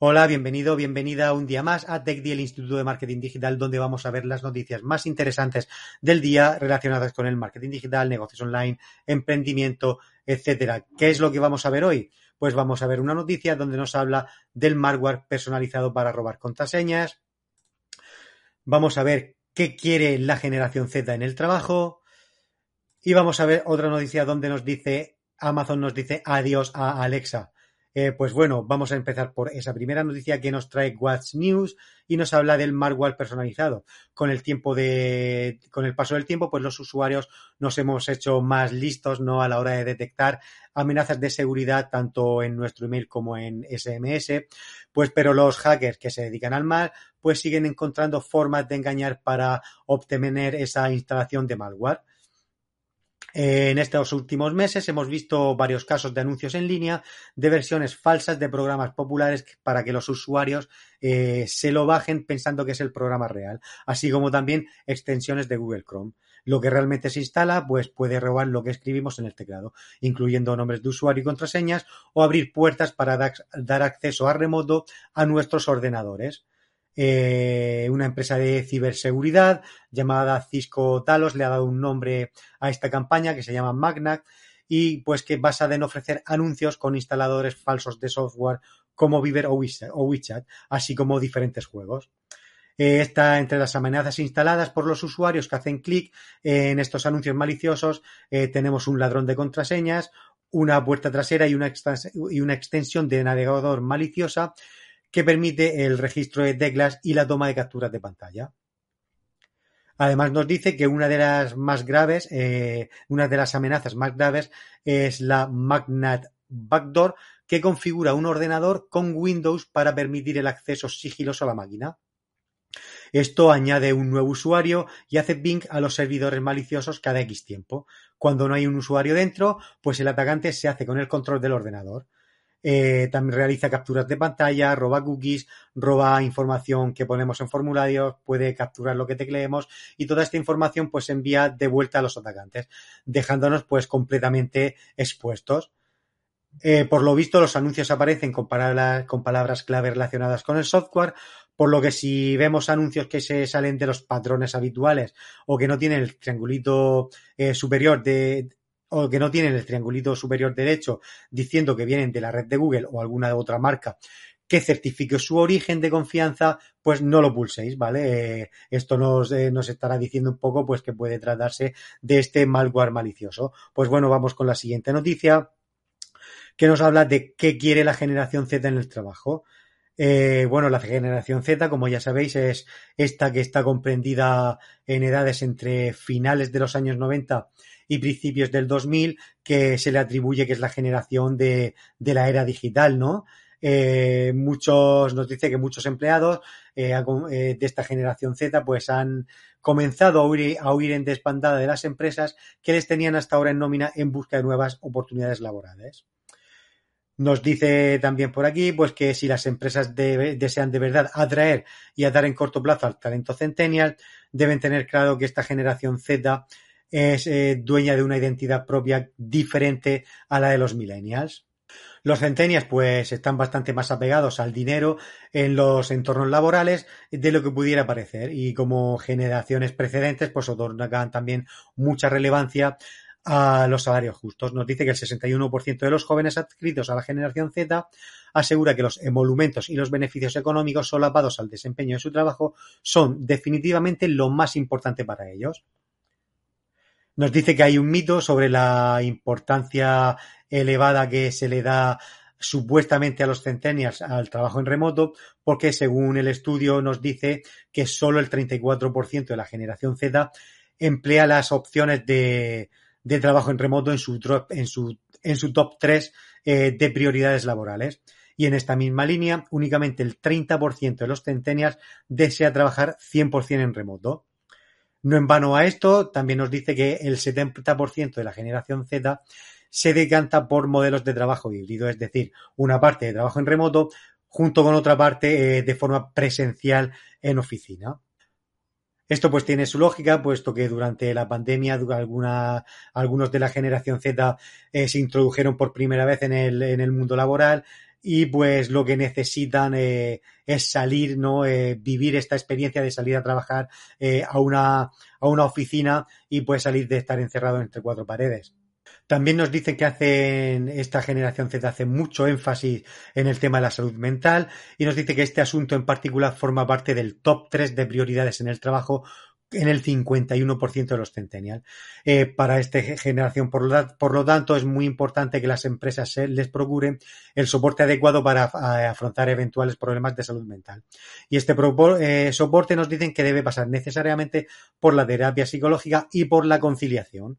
Hola, bienvenido, bienvenida un día más a TechDi, el Instituto de Marketing Digital, donde vamos a ver las noticias más interesantes del día relacionadas con el marketing digital, negocios online, emprendimiento, etcétera. ¿Qué es lo que vamos a ver hoy? Pues vamos a ver una noticia donde nos habla del malware personalizado para robar contraseñas. Vamos a ver qué quiere la generación Z en el trabajo. Y vamos a ver otra noticia donde nos dice Amazon nos dice adiós a Alexa. Eh, pues bueno, vamos a empezar por esa primera noticia que nos trae What's News y nos habla del malware personalizado. Con el tiempo de, con el paso del tiempo, pues los usuarios nos hemos hecho más listos, ¿no? A la hora de detectar amenazas de seguridad tanto en nuestro email como en SMS. Pues, pero los hackers que se dedican al mal, pues siguen encontrando formas de engañar para obtener esa instalación de malware. En estos últimos meses hemos visto varios casos de anuncios en línea de versiones falsas de programas populares para que los usuarios eh, se lo bajen pensando que es el programa real, así como también extensiones de Google Chrome. Lo que realmente se instala, pues puede robar lo que escribimos en el teclado, incluyendo nombres de usuario y contraseñas, o abrir puertas para dar acceso a remoto a nuestros ordenadores. Eh, una empresa de ciberseguridad llamada Cisco Talos le ha dado un nombre a esta campaña que se llama Magnac y pues que basa en ofrecer anuncios con instaladores falsos de software como Viber o WeChat, así como diferentes juegos. Eh, está entre las amenazas instaladas por los usuarios que hacen clic en estos anuncios maliciosos. Eh, tenemos un ladrón de contraseñas, una puerta trasera y una extensión de navegador maliciosa que permite el registro de teclas y la toma de capturas de pantalla. Además nos dice que una de las más graves, eh, una de las amenazas más graves es la Magnat Backdoor que configura un ordenador con Windows para permitir el acceso sigiloso a la máquina. Esto añade un nuevo usuario y hace ping a los servidores maliciosos cada X tiempo. Cuando no hay un usuario dentro, pues el atacante se hace con el control del ordenador. Eh, también realiza capturas de pantalla, roba cookies, roba información que ponemos en formularios, puede capturar lo que tecleemos y toda esta información pues envía de vuelta a los atacantes, dejándonos pues completamente expuestos. Eh, por lo visto, los anuncios aparecen con palabras, con palabras clave relacionadas con el software, por lo que si vemos anuncios que se salen de los patrones habituales o que no tienen el triangulito eh, superior de, o que no tienen el triangulito superior derecho diciendo que vienen de la red de Google o alguna otra marca que certifique su origen de confianza, pues no lo pulséis, ¿vale? Eh, esto nos, eh, nos estará diciendo un poco pues que puede tratarse de este malware malicioso. Pues bueno, vamos con la siguiente noticia que nos habla de qué quiere la generación Z en el trabajo. Eh, bueno, la generación Z, como ya sabéis, es esta que está comprendida en edades entre finales de los años 90 y principios del 2000 que se le atribuye que es la generación de, de la era digital, ¿no? Eh, muchos nos dice que muchos empleados eh, eh, de esta generación Z pues han comenzado a huir, a huir en despandada de las empresas que les tenían hasta ahora en nómina en busca de nuevas oportunidades laborales. Nos dice también por aquí pues que si las empresas desean de verdad atraer y atar en corto plazo al talento centennial, deben tener claro que esta generación Z es eh, dueña de una identidad propia diferente a la de los millennials. Los centennials pues están bastante más apegados al dinero en los entornos laborales de lo que pudiera parecer y como generaciones precedentes pues otorgan también mucha relevancia a los salarios justos. Nos dice que el 61% de los jóvenes adscritos a la generación Z asegura que los emolumentos y los beneficios económicos solapados al desempeño de su trabajo son definitivamente lo más importante para ellos. Nos dice que hay un mito sobre la importancia elevada que se le da supuestamente a los centennials al trabajo en remoto, porque según el estudio nos dice que solo el 34% de la generación Z emplea las opciones de, trabajo en remoto en su, en su, en su top 3 eh, de prioridades laborales. Y en esta misma línea, únicamente el 30% de los centennials desea trabajar 100% en remoto. No en vano a esto, también nos dice que el 70% de la generación Z se decanta por modelos de trabajo híbrido, es decir, una parte de trabajo en remoto junto con otra parte eh, de forma presencial en oficina. Esto pues tiene su lógica, puesto que durante la pandemia alguna, algunos de la generación Z eh, se introdujeron por primera vez en el, en el mundo laboral, y pues lo que necesitan eh, es salir, ¿no? Eh, vivir esta experiencia de salir a trabajar a, una, a una oficina y pues salir de estar encerrado entre cuatro paredes. También nos dicen que hacen, esta generación Z hace mucho énfasis en el tema de la salud mental y nos dice que este asunto en particular forma parte del top 3 de prioridades en el trabajo en el 51% de los centennial. Eh, para esta generación, por lo, tanto, es muy importante que las empresas les procuren el soporte adecuado para afrontar eventuales problemas de salud mental. Y este eh, soporte nos dicen que debe pasar necesariamente por la terapia psicológica y por la conciliación.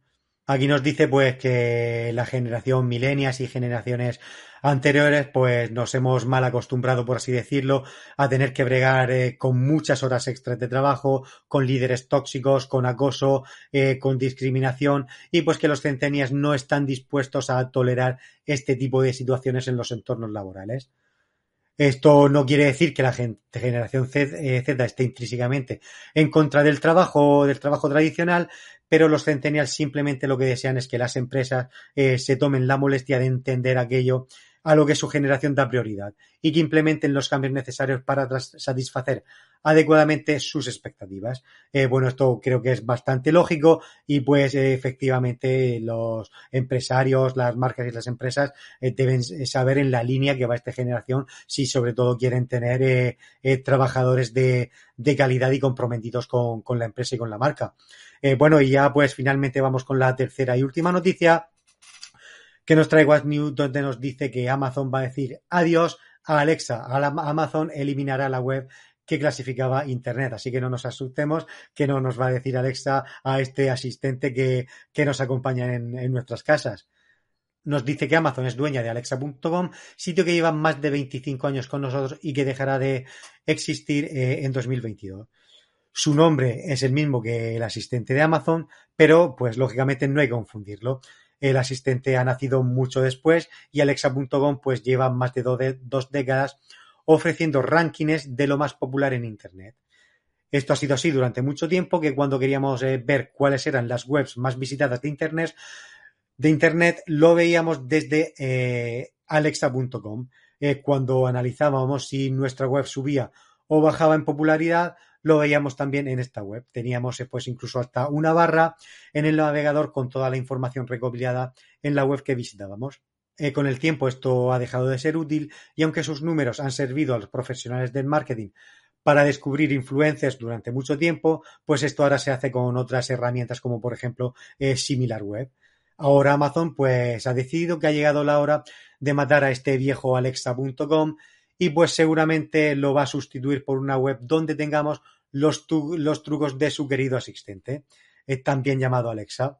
Aquí nos dice pues que la generación milenias y generaciones anteriores pues nos hemos mal acostumbrado, por así decirlo, a tener que bregar eh, con muchas horas extras de trabajo, con líderes tóxicos, con acoso, eh, con discriminación y pues que los centenias no están dispuestos a tolerar este tipo de situaciones en los entornos laborales. Esto no quiere decir que la generación Z, eh, Z, esté intrínsecamente en contra del trabajo, del trabajo tradicional, pero los centennials simplemente lo que desean es que las empresas eh, se tomen la molestia de entender aquello a lo que su generación da prioridad y que implementen los cambios necesarios para satisfacer adecuadamente sus expectativas. Eh, bueno, esto creo que es bastante lógico y pues efectivamente los empresarios, las marcas y las empresas eh, deben saber en la línea que va esta generación si sobre todo quieren tener trabajadores de, calidad y comprometidos con, la empresa y con la marca. Bueno, y ya pues finalmente vamos con la tercera y última noticia que nos trae What's New, donde nos dice que Amazon va a decir adiós a Alexa. Amazon eliminará la web que clasificaba Internet. Así que no nos asustemos, que no nos va a decir Alexa a este asistente que, que nos acompaña en, nuestras casas. Nos dice que Amazon es dueña de Alexa.com, sitio que lleva más de 25 años con nosotros y que dejará de existir eh, en 2022. Su nombre es el mismo que el asistente de Amazon, pero pues lógicamente no hay que confundirlo. El asistente ha nacido mucho después y Alexa.com pues lleva más de, dos décadas ofreciendo rankings de lo más popular en Internet. Esto ha sido así durante mucho tiempo que cuando queríamos eh, ver cuáles eran las webs más visitadas de Internet, de Internet lo veíamos desde eh, alexa.com. Eh, cuando analizábamos si nuestra web subía o bajaba en popularidad, lo veíamos también en esta web. Teníamos eh, pues incluso hasta una barra en el navegador con toda la información recopilada en la web que visitábamos. Eh, con el tiempo esto ha dejado de ser útil y aunque sus números han servido a los profesionales del marketing para descubrir influencias durante mucho tiempo, pues esto ahora se hace con otras herramientas como por ejemplo eh, SimilarWeb. Ahora Amazon pues ha decidido que ha llegado la hora de matar a este viejo alexa.com y pues seguramente lo va a sustituir por una web donde tengamos los, trucos de su querido asistente, eh, también llamado Alexa.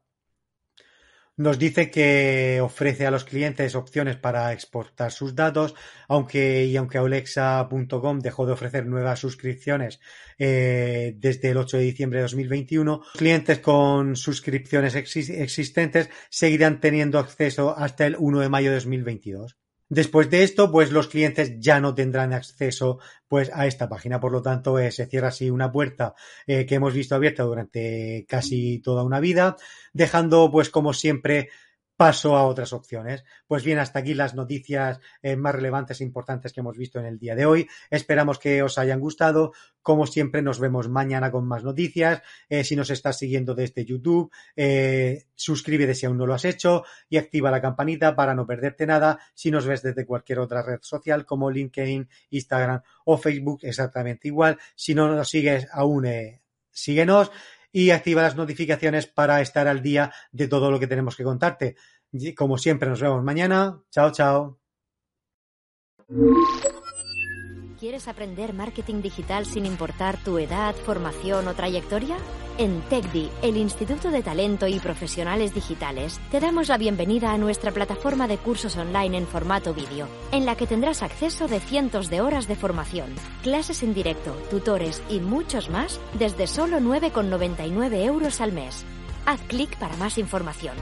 Nos dice que ofrece a los clientes opciones para exportar sus datos, aunque y aunque Alexa.com dejó de ofrecer nuevas suscripciones eh, desde el 8 de diciembre de 2021, los clientes con suscripciones existentes seguirán teniendo acceso hasta el 1 de mayo de 2022. Después de esto, pues los clientes ya no tendrán acceso pues a esta página. Por lo tanto, eh, se cierra así una puerta eh, que hemos visto abierta durante casi toda una vida, dejando pues como siempre paso a otras opciones. Pues bien, hasta aquí las noticias eh, más relevantes e importantes que hemos visto en el día de hoy. Esperamos que os hayan gustado. Como siempre, nos vemos mañana con más noticias. Eh, si nos estás siguiendo desde YouTube, eh, suscríbete si aún no lo has hecho y activa la campanita para no perderte nada. Si nos ves desde cualquier otra red social como LinkedIn, Instagram o Facebook, exactamente igual. Si no nos sigues aún, síguenos y activa las notificaciones para estar al día de todo lo que tenemos que contarte. como siempre, nos vemos mañana. Chao, chao. ¿Quieres aprender marketing digital sin importar tu edad, formación o trayectoria? En TechDi, el Instituto de Talento y Profesionales Digitales, te damos la bienvenida a nuestra plataforma de cursos online en formato vídeo, en la que tendrás acceso de cientos de horas de formación, clases en directo, tutores y muchos más desde solo 9,99 euros al mes. Haz clic para más información.